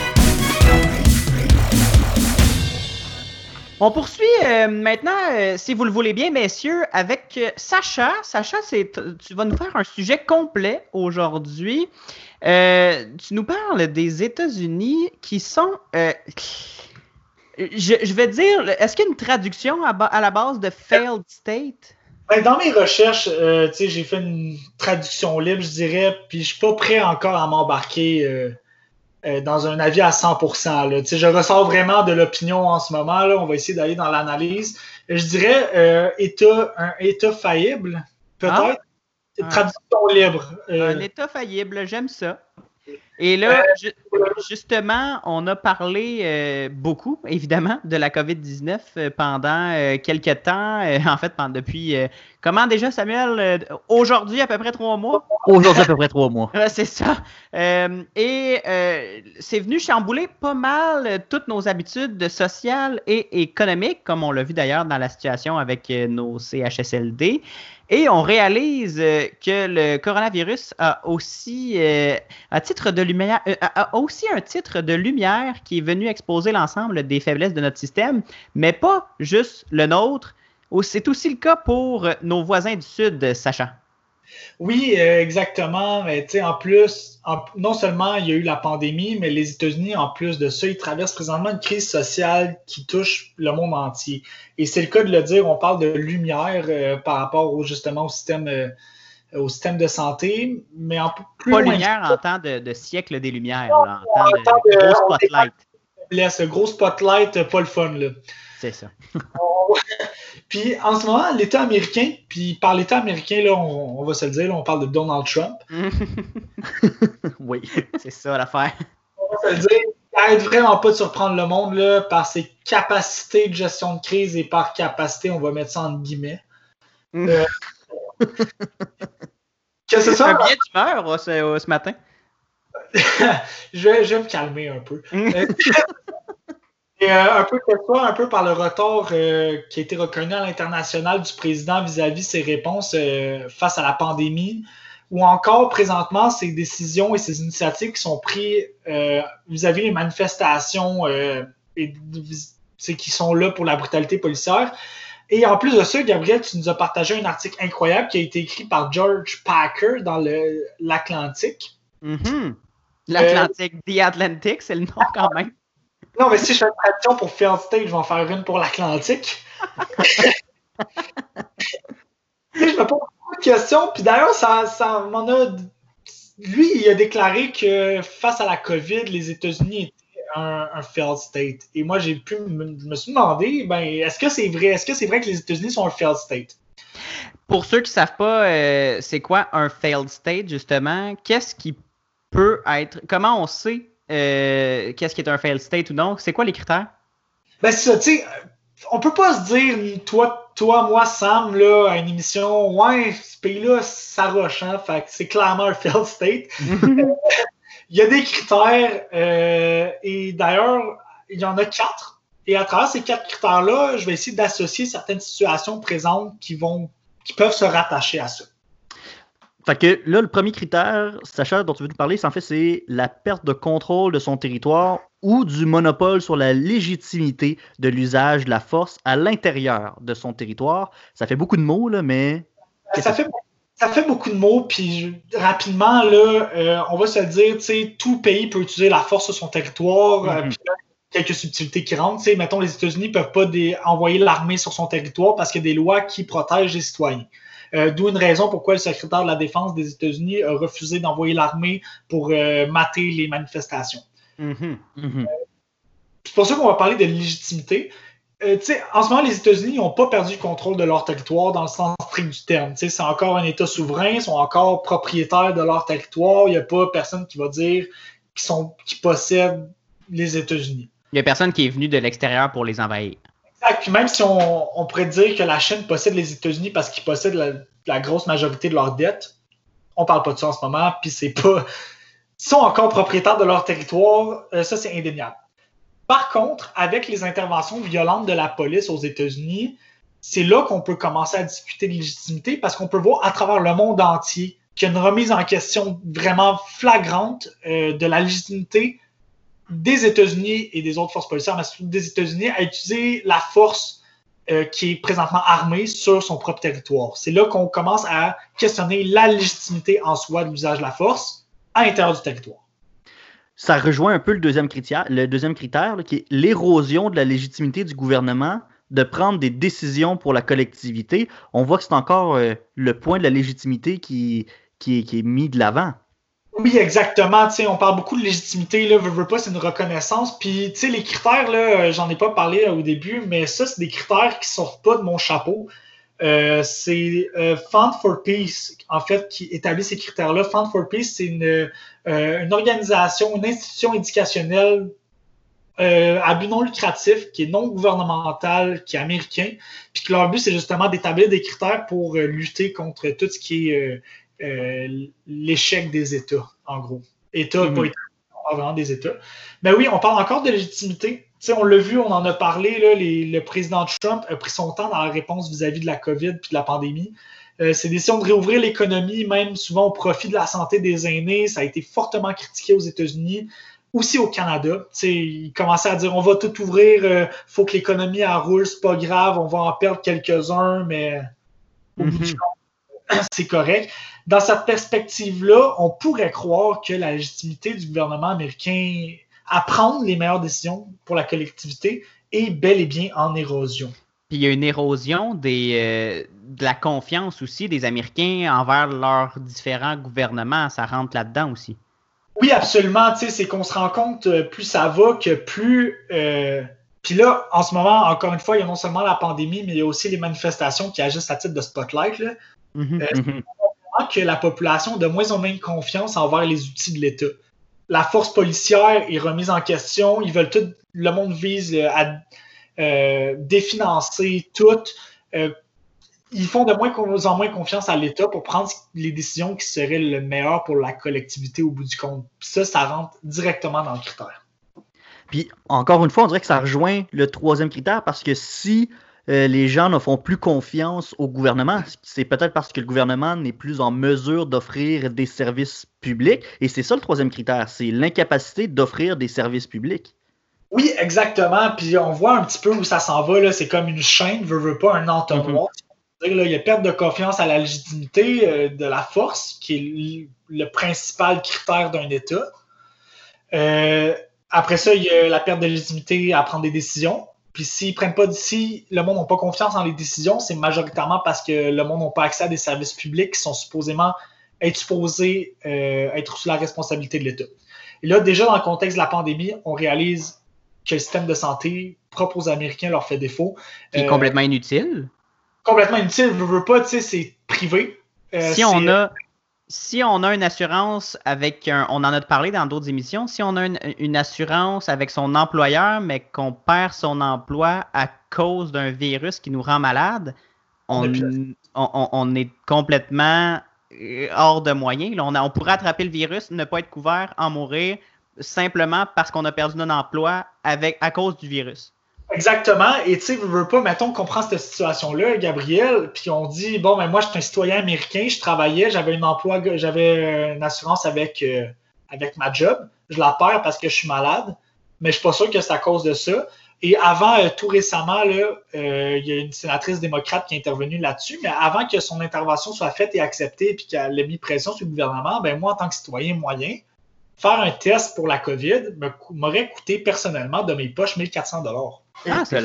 Speaker 1: On poursuit euh, maintenant, euh, si vous le voulez bien, messieurs, avec euh, Sacha. Sacha, c'est, tu vas nous faire un sujet complet aujourd'hui. Tu nous parles des États-Unis qui sont. je, vais dire, est-ce qu'il y a une traduction à, la base de failed state?
Speaker 3: Ben, dans mes recherches, j'ai fait une traduction libre, je dirais, puis je suis pas prêt encore à m'embarquer dans un avis à 100%. Là. Tu sais, je ressors vraiment de l'opinion en ce moment. Là. On va essayer d'aller dans l'analyse. Je dirais euh, état, un État faillible, peut-être.
Speaker 1: Ah.
Speaker 3: Traduction libre. euh,
Speaker 1: Un État faillible, j'aime ça. Et là, ju- justement, on a parlé euh, beaucoup, évidemment, de la COVID-19 euh, pendant euh, quelques temps. euh, en fait, pendant, depuis. euh, comment déjà, Samuel euh, Aujourd'hui, à peu près trois mois?
Speaker 2: Aujourd'hui, à peu près trois mois. <laughs>
Speaker 1: C'est ça. Euh, et euh, c'est venu chambouler pas mal euh, toutes nos habitudes sociales et économiques, comme on l'a vu d'ailleurs dans la situation avec euh, nos CHSLD. Et on réalise euh, que le coronavirus a aussi, euh, à titre de euh, a aussi un titre de lumière qui est venu exposer l'ensemble des faiblesses de notre système, mais pas juste le nôtre. C'est aussi le cas pour euh, nos voisins du Sud, Sacha.
Speaker 3: Oui, euh, exactement. Mais en plus, non seulement il y a eu la pandémie, mais les États-Unis, en plus de ça, ils traversent présentement une crise sociale qui touche le monde entier. Et c'est le cas de le dire, on parle de lumière par rapport justement au système, au système de santé, mais en plus
Speaker 1: Pas lumière en temps de, de siècle des lumières, là, en temps
Speaker 3: en temps
Speaker 1: de
Speaker 3: de-
Speaker 1: gros spotlight.
Speaker 3: laisse gros spotlight, euh, pas le fun là.
Speaker 1: C'est ça. <laughs> <laughs>
Speaker 3: Puis en ce moment, l'État américain, puis par l'État américain, là, on, on va se le dire, là, on parle de Donald Trump. <laughs>
Speaker 2: Oui.
Speaker 1: c'est ça l'affaire.
Speaker 3: on va se le dire, il arrête vraiment pas de surprendre le monde là, par ses capacités de gestion de crise et par capacité, on va mettre ça entre guillemets.
Speaker 1: Mm.
Speaker 3: Euh, que ce
Speaker 1: Un
Speaker 3: soit,
Speaker 1: billet d'humeur oh, ce, oh, ce matin. <laughs>
Speaker 3: je, vais, je vais me calmer un peu. Euh, <laughs> Et euh, un peu soit un peu par le retard euh, qui a été reconnu à l'international du président vis-à-vis ses réponses euh, face à la pandémie, ou encore présentement ces décisions et ces initiatives qui sont prises euh, vis-à-vis les manifestations euh, et c'est qui sont là pour la brutalité policière. Et en plus de ça, Gabriel, tu nous as partagé un article incroyable qui a été écrit par George Packer dans le- l'Atlantique.
Speaker 1: Mhm. L'Atlantique, The Atlantic, c'est le nom quand même.
Speaker 3: Non, mais si je fais une traduction pour Failed State, je vais en faire une pour l'Atlantique. <laughs> Je me pose beaucoup de questions, puis d'ailleurs, ça, ça m'en a. Lui, il a déclaré que face à la COVID, les États-Unis un, un failed state. Et moi, j'ai pu me, je me suis demandé, ben, est-ce que c'est vrai? Est-ce que c'est vrai que les États-Unis sont un failed state?
Speaker 1: Pour ceux qui ne savent pas, euh, c'est quoi un failed state, justement? Qu'est-ce qui peut être. Comment on sait euh, qu'est-ce qui est un failed state ou non? C'est quoi les critères?
Speaker 3: Ben, c'est ça, tu sais, on peut pas se dire, toi, toi, moi, Sam, là, à une émission, ouais, ce pays-là, ça roche, hein, fait que c'est clairement un <laughs> failed state. <laughs> Il y a des critères, euh, et d'ailleurs, il y en a quatre. Et à travers ces quatre critères-là, je vais essayer d'associer certaines situations présentes qui vont, qui peuvent se rattacher à ça.
Speaker 2: Fait que là, le premier critère, Sacha, dont tu veux nous parler, c'est en fait, c'est la perte de contrôle de son territoire ou du monopole sur la légitimité de l'usage de la force à l'intérieur de son territoire. Ça fait beaucoup de mots, là, mais.
Speaker 3: Ça fait, ça fait beaucoup de mots, puis rapidement, là, euh, on va se le dire, tu sais, tout pays peut utiliser la force sur son territoire, euh,
Speaker 2: Mhm.
Speaker 3: puis là, quelques subtilités qui rentrent. Tu sais, mettons, les États-Unis ne peuvent pas des- envoyer l'armée sur son territoire parce qu'il y a des lois qui protègent les citoyens. Euh, D'où une raison pourquoi le secrétaire de la Défense des États-Unis a refusé d'envoyer l'armée pour euh, mater les manifestations.
Speaker 1: Mhm.
Speaker 2: Mhm.
Speaker 3: C'est pour ça qu'on va parler de légitimité. Euh, en ce moment, les États-Unis n'ont pas perdu le contrôle de leur territoire dans le sens strict du terme. C'est encore un État souverain, ils sont encore propriétaires de leur territoire. Il n'y a pas personne qui va dire qu'ils sont, possèdent les États-Unis.
Speaker 1: Il n'y a personne qui est venu de l'extérieur pour les envahir.
Speaker 3: Exact. Puis même si on, on pourrait dire que la Chine possède les États-Unis parce qu'ils possèdent la, la grosse majorité de leurs dettes, on parle pas de ça en ce moment, puis c'est pas. <laughs> Ils sont encore propriétaires de leur territoire, euh, ça c'est indéniable. Par contre, avec les interventions violentes de la police aux États-Unis, c'est là qu'on peut commencer à discuter de légitimité parce qu'on peut voir à travers le monde entier qu'il y a une remise en question vraiment flagrante euh, de la légitimité des États-Unis et des autres forces policières, mais surtout des États-Unis, à utiliser la force euh, qui est présentement armée sur son propre territoire. C'est là qu'on commence à questionner la légitimité en soi de l'usage de la force à l'intérieur du territoire.
Speaker 2: Ça rejoint un peu le deuxième critère, le deuxième critère qui est l'érosion de la légitimité du gouvernement de prendre des décisions pour la collectivité. On voit que c'est encore euh, le point de la légitimité qui, est, mis de l'avant.
Speaker 3: Oui, exactement. on parle beaucoup de légitimité. Là, veux, pas, c'est une reconnaissance. Puis, les critères, là, euh, j'en ai pas parlé euh, au début, mais ça, c'est des critères qui sortent pas de mon chapeau. Euh, c'est Fund for Peace, en fait, qui établit ces critères-là. Fund for Peace, c'est une, une, organisation, une institution éducationnelle à but non lucratif, qui est non gouvernemental, qui est américain, puis que leur but, c'est justement d'établir des critères pour lutter contre tout ce qui est euh, l'échec des États, en gros. États, mhm. pas États, vraiment des États. Mais oui, on parle encore de légitimité. On l'a vu, on en a parlé, là, le président Trump a pris son temps dans la réponse vis-à-vis de la COVID et de la pandémie. Euh, ses décisions de réouvrir l'économie, même souvent au profit de la santé des aînés, ça a été fortement critiqué aux États-Unis, aussi au Canada. il commençait à dire on va tout ouvrir, il euh, faut que l'économie roule, c'est pas grave, on va en perdre quelques-uns, mais au bout du mhm. compte, <clears throat> c'est correct dans cette perspective-là, on pourrait croire que la légitimité du gouvernement américain à prendre les meilleures décisions pour la collectivité est bel et bien en érosion.
Speaker 1: Puis il y a une érosion des, euh, de la confiance aussi des Américains envers leurs différents gouvernements. Ça rentre là-dedans aussi.
Speaker 3: Oui, absolument. C'est qu'on se rend compte, euh, plus ça va, que plus. Euh, puis là, en ce moment, encore une fois, il y a non seulement la pandémie, mais il y a aussi les manifestations qui agissent à titre de spotlight. Là. Mm-hmm, mm-hmm que la population a de moins en moins confiance envers les outils de l'État. La force policière est remise en question. Ils veulent tout. Le monde vise euh, à euh, définancer tout. Euh, ils font de moins en moins confiance à l'État pour prendre les décisions qui seraient le meilleur pour la collectivité au bout du compte. ça, ça rentre directement dans le critère.
Speaker 2: Puis encore une fois, on dirait que ça rejoint le troisième critère parce que si euh, les gens ne font plus confiance au gouvernement. C'est peut-être parce que le gouvernement n'est plus en mesure d'offrir des services publics. Et c'est ça le troisième critère, c'est l'incapacité d'offrir des services publics.
Speaker 3: Oui, exactement. Puis on voit un petit peu où ça s'en va. C'est comme une chaîne, veut, veut pas un entonnoir. Mhm. il y a perte de confiance à la légitimité euh, de la force, qui est le principal critère d'un État. Euh, après ça, il y a la perte de légitimité à prendre des décisions. Puis s'ils prennent pas d'ici, le monde n'a pas confiance dans les décisions, c'est majoritairement parce que le monde n'a pas accès à des services publics qui sont supposément être supposés euh, être sous la responsabilité de l'État. Et là, déjà dans le contexte de la pandémie, on réalise que le système de santé propre aux Américains leur fait défaut.
Speaker 1: Qui est complètement inutile.
Speaker 3: Complètement inutile, je veux pas, tu sais, c'est privé.
Speaker 1: Euh, si on a si on a une assurance avec un, on en a parlé dans d'autres émissions, si on a une, assurance avec son employeur, mais qu'on perd son emploi à cause d'un virus qui nous rend malade, on, est complètement euh, hors de moyens. on, on pourrait attraper le virus, ne pas être couvert, en mourir, simplement parce qu'on a perdu notre emploi avec, à cause du virus.
Speaker 3: Exactement. Et tu sais, veux, veux pas, mettons qu'on prend cette situation-là, Gabriel, puis on dit, bon, ben moi, je suis un citoyen américain, je travaillais, j'avais un emploi, j'avais une assurance avec, euh, avec ma job. Je la perds parce que je suis malade, mais je suis pas sûr que c'est à cause de ça. Et avant, euh, tout récemment, là, euh, il y a une sénatrice démocrate qui est intervenue là-dessus, mais avant que son intervention soit faite et acceptée, puis qu'elle ait mis pression sur le gouvernement, ben moi, en tant que citoyen moyen, faire un test pour la COVID m'aurait coûté personnellement de mes poches 1400 dollars.
Speaker 1: Ah, c'est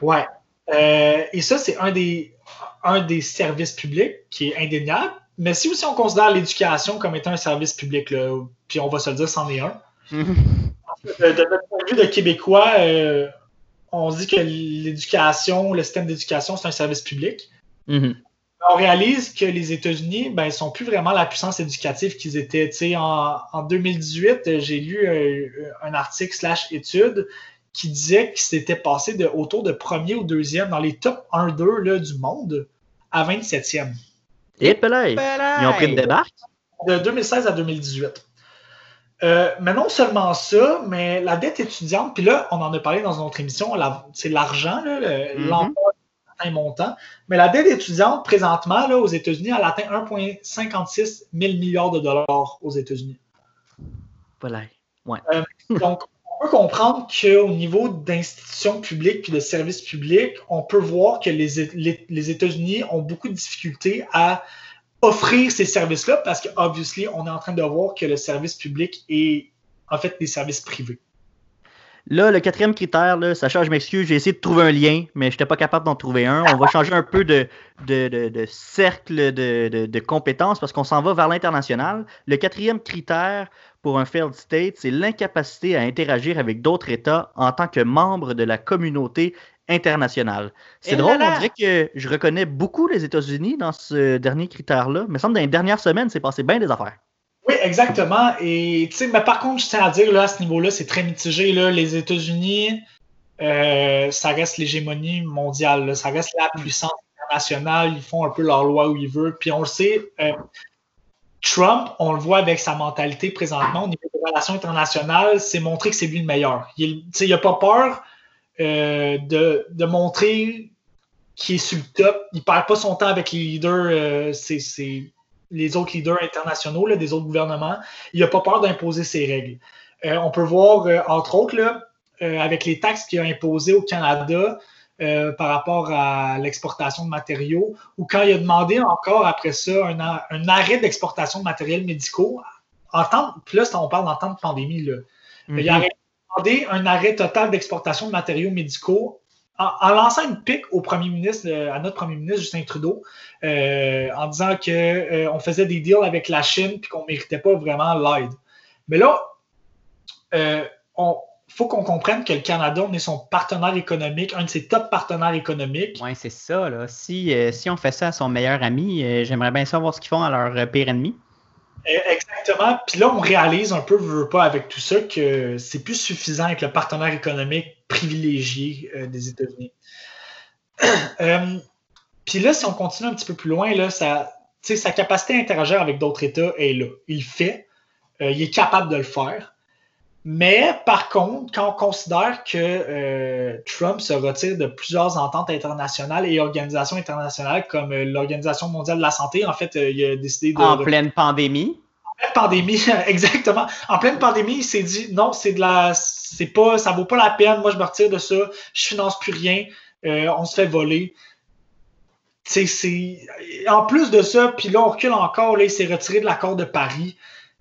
Speaker 3: Ouais. Euh, et ça, c'est un des, un des services publics qui est indéniable. Mais si aussi on considère l'éducation comme étant un service public, là, puis on va se le dire, c'en est un. de, notre point de vue de Québécois, euh, on dit que l'éducation, le système d'éducation, c'est un service public. Mm-hmm. On réalise que les États-Unis, ben, sont plus vraiment la puissance éducative qu'ils étaient. En, en 2018, j'ai lu euh, un article slash étude qui disait qu'il s'était passé de, autour de premier ou deuxième dans les top 1-2 du monde à 27e.
Speaker 2: Et Pelay, ils ont pris une débarque?
Speaker 3: De 2016 à 2018. Euh, mais non seulement ça, mais la dette étudiante, puis là, on en a parlé dans une autre émission, c'est l'argent, mm-hmm. l'emploi un montant. Mais la dette étudiante, présentement, là, aux États-Unis, elle atteint 1,56 000 milliards de dollars aux États-Unis.
Speaker 2: Voilà. Ouais.
Speaker 3: Euh, donc, comprendre qu'au niveau d'institutions publiques et de services publics, on peut voir que les, États-Unis ont beaucoup de difficultés à offrir ces services-là parce que, obviously, on est en train de voir que le service public est en fait des services privés.
Speaker 2: Là, le quatrième critère, là, Sacha, je m'excuse, j'ai essayé de trouver un lien, mais je n'étais pas capable d'en trouver un. On va changer un peu de, cercle de, compétences parce qu'on s'en va vers l'international. Le quatrième critère pour un failed state, c'est l'incapacité à interagir avec d'autres États en tant que membre de la communauté internationale. C'est drôle, on dirait que je reconnais beaucoup les États-Unis dans ce dernier critère-là. Mais semble que dans les dernières semaines, c'est passé bien des affaires.
Speaker 3: Oui, exactement. Et mais par contre, je tiens à dire là, à ce niveau-là, c'est très mitigé. Là. Les États-Unis, euh, ça reste l'hégémonie mondiale. Ça reste la puissance internationale. Ils font un peu leur loi où ils veulent. Puis on le sait, euh, Trump, on le voit avec sa mentalité présentement au niveau des relations internationales, c'est montrer que c'est lui le meilleur. Il n'a pas peur euh, de, montrer qu'il est sur le top. Il ne perd pas son temps avec les leaders. c'est les autres leaders internationaux, des autres gouvernements. Il n'a pas peur d'imposer ses règles. Euh, on peut voir, euh, entre autres, euh, avec les taxes qu'il a imposées au Canada par rapport à l'exportation de matériaux, ou quand il a demandé encore après ça un, arrêt d'exportation de matériels médicaux, en temps, puis là, on parle en temps de pandémie, là. il a mhm. demandé un arrêt total d'exportation de matériaux médicaux en, lançant une pique au premier ministre, à notre premier ministre Justin Trudeau, euh, en disant qu'on euh, faisait des deals avec la Chine et qu'on ne méritait pas vraiment l'aide. Mais là, euh, faut qu'on comprenne que le Canada, on est son partenaire économique, un de ses top partenaires économiques.
Speaker 1: Oui, c'est ça. Là. Si, si on fait ça à son meilleur ami, j'aimerais bien savoir ce qu'ils font à leur pire ennemi.
Speaker 3: Exactement. Puis là, on réalise un peu, veux pas, avec tout ça, que c'est plus suffisant avec le partenaire économique privilégié euh, des États-Unis. <clears throat> Euh, puis là, si on continue un petit peu plus loin, là, ça, sa capacité à interagir avec d'autres États est là. Il le fait. Euh, il est capable de le faire. Mais par contre, quand on considère que Trump se retire de plusieurs ententes internationales et organisations internationales comme l'Organisation mondiale de la santé, en fait, il a décidé de...
Speaker 1: En pleine pandémie
Speaker 3: pleine pandémie, <laughs> exactement. En pleine pandémie, il s'est dit non, c'est de la. c'est pas. ça vaut pas la peine, moi je me retire de ça, je finance plus rien, euh, on se fait voler. C'est, En plus de ça, puis là, on recule encore, là, il s'est retiré de l'accord de Paris.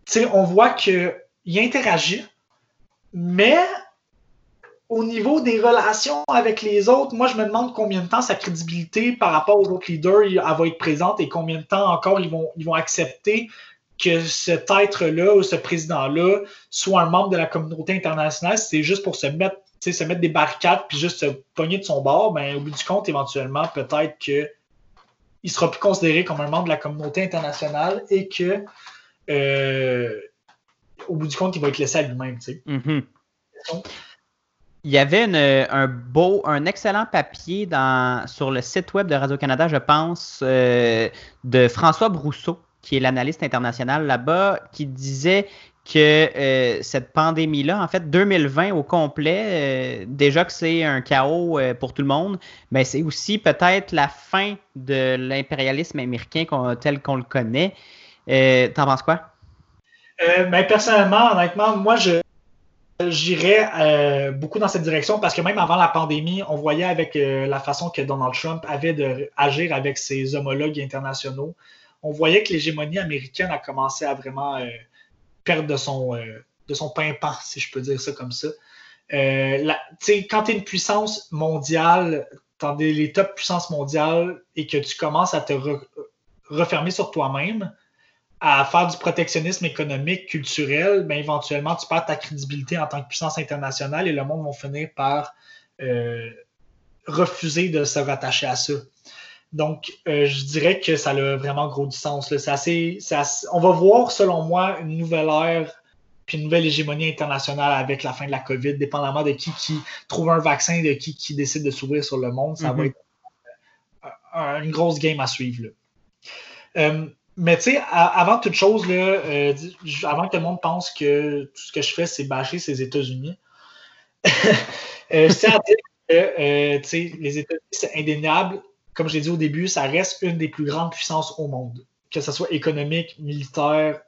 Speaker 3: sais, on voit qu'il interagit, mais au niveau des relations avec les autres, moi, je me demande combien de temps sa crédibilité par rapport aux autres leaders va être présente et combien de temps encore ils vont, ils vont accepter que cet être-là ou ce président-là soit un membre de la communauté internationale, c'est juste pour se mettre, se mettre des barricades puis juste se pogner de son bord, ben, au bout du compte, éventuellement, peut-être qu'il sera plus considéré comme un membre de la communauté internationale et que euh, au bout du compte, il va être laissé à lui-même.
Speaker 1: Mm-hmm. Il y avait un beau, un excellent papier dans, sur le site web de Radio-Canada, je pense, euh, de François Brousseau, qui est l'analyste international là-bas, qui disait que euh, cette pandémie-là, en fait, 2020 au complet, euh, déjà que c'est un chaos pour tout le monde, mais c'est aussi peut-être la fin de l'impérialisme américain tel qu'on le connaît. T'en penses quoi?
Speaker 3: Ben, personnellement, honnêtement, moi, je, j'irais beaucoup dans cette direction parce que même avant la pandémie, on voyait avec la façon que Donald Trump avait d'agir avec ses homologues internationaux on voyait que l'hégémonie américaine a commencé à vraiment euh, perdre de son, euh, de son pimpant, si je peux dire ça comme ça. Euh, quand tu es une puissance mondiale, dans les top puissances mondiales, et que tu commences à te refermer sur toi-même, à faire du protectionnisme économique, culturel, ben, éventuellement, tu perds ta crédibilité en tant que puissance internationale et le monde va finir par refuser de se rattacher à ça. Donc, euh, je dirais que ça a vraiment gros du sens. assez, on va voir, selon moi, une nouvelle ère puis une nouvelle hégémonie internationale avec la fin de la COVID, dépendamment de qui, qui trouve un vaccin, de qui, qui décide de s'ouvrir sur le monde. Ça va mm-hmm. être une grosse game à suivre. Euh, mais tu sais, avant toute chose, là, euh, avant que le monde pense que tout ce que je fais, c'est bâcher ces États-Unis, <laughs> je tiens à dire que les États-Unis, c'est indéniable comme je l'ai dit au début, ça reste une des plus grandes puissances au monde, que ce soit économique, militaire,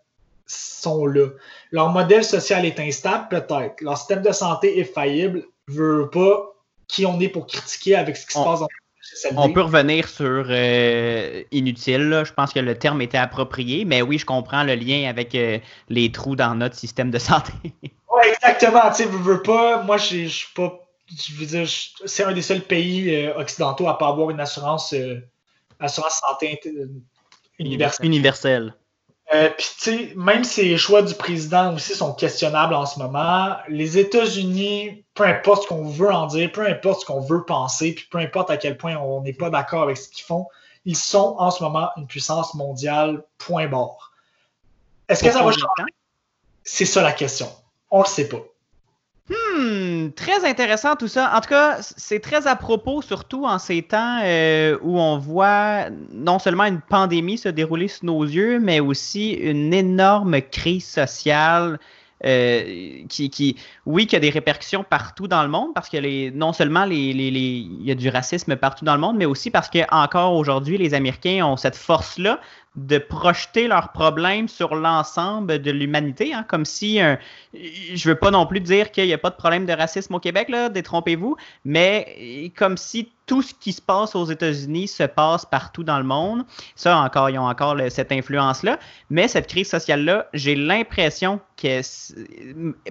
Speaker 3: sont là. Leur modèle social est instable, peut-être. Leur système de santé est faillible. Veut pas qui on est pour critiquer avec ce qui se passe dans
Speaker 1: on peut revenir sur euh, inutile. Je pense que le terme était approprié, mais oui, je comprends le lien avec euh, les trous dans notre système de santé. <laughs>
Speaker 3: oui, exactement. Tu sais, veux pas. Moi, je suis pas. Je veux dire, c'est un des seuls pays euh, occidentaux à pas avoir une assurance, assurance santé universelle.
Speaker 2: universelle.
Speaker 3: Euh, Puis, tu sais, même si les choix du président aussi sont questionnables en ce moment, les États-Unis, peu importe ce qu'on veut en dire, peu importe ce qu'on veut penser, puis peu importe à quel point on n'est pas d'accord avec ce qu'ils font, ils sont en ce moment une puissance mondiale, point barre. Est-ce que ça va changer? C'est ça la question. On le sait pas.
Speaker 1: Hmm, très intéressant tout ça. En tout cas, c'est très à propos, surtout en ces temps euh, où on voit non seulement une pandémie se dérouler sous nos yeux, mais aussi une énorme crise sociale euh, qui, oui, qui a des répercussions partout dans le monde, parce que les, non seulement les, il y a du racisme partout dans le monde, mais aussi parce que encore aujourd'hui, les Américains ont cette force-là de projeter leurs problèmes sur l'ensemble de l'humanité, hein, comme si, un, je veux pas non plus dire qu'il n'y a pas de problème de racisme au Québec, détrompez-vous, mais comme si tout ce qui se passe aux États-Unis se passe partout dans le monde. Ça, encore, ils ont encore cette influence-là. Mais cette crise sociale-là, j'ai l'impression que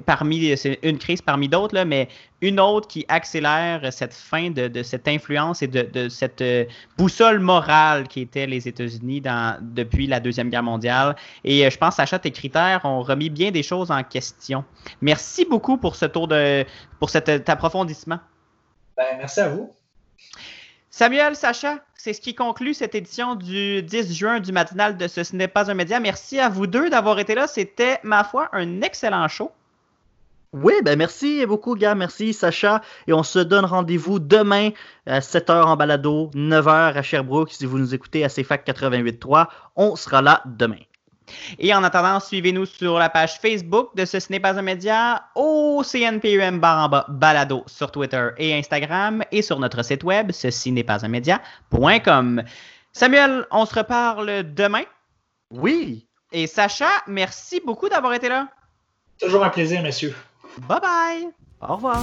Speaker 1: parmi, c'est une crise parmi d'autres, mais une autre qui accélère cette fin de, cette influence et de, cette euh, boussole morale qui était les États-Unis depuis la Deuxième Guerre mondiale. Et euh, je pense, Sacha, tes critères ont remis bien des choses en question. Merci beaucoup pour ce tour de, pour cet, approfondissement.
Speaker 3: Ben, merci à vous.
Speaker 1: Samuel, Sacha, c'est ce qui conclut cette édition du 10 juin du matinal de Ce, ce n'est pas un média. Merci à vous deux d'avoir été là. C'était, ma foi, un excellent show.
Speaker 2: Oui, ben merci beaucoup, gars. Merci, Sacha. Et on se donne rendez-vous demain à 7h en balado, 9h à Sherbrooke. Si vous nous écoutez à CFAC 88.3, on sera là demain.
Speaker 1: Et en attendant, suivez-nous sur la page Facebook de Ce, n'est pas un média, au CNPUM barre balado sur Twitter et Instagram et sur notre site web, ceci n'est pas un média.com. Samuel, on se reparle demain.
Speaker 2: Oui.
Speaker 1: Et Sacha, merci beaucoup d'avoir été là.
Speaker 3: Toujours un plaisir, messieurs.
Speaker 1: Bye bye.
Speaker 2: Au revoir.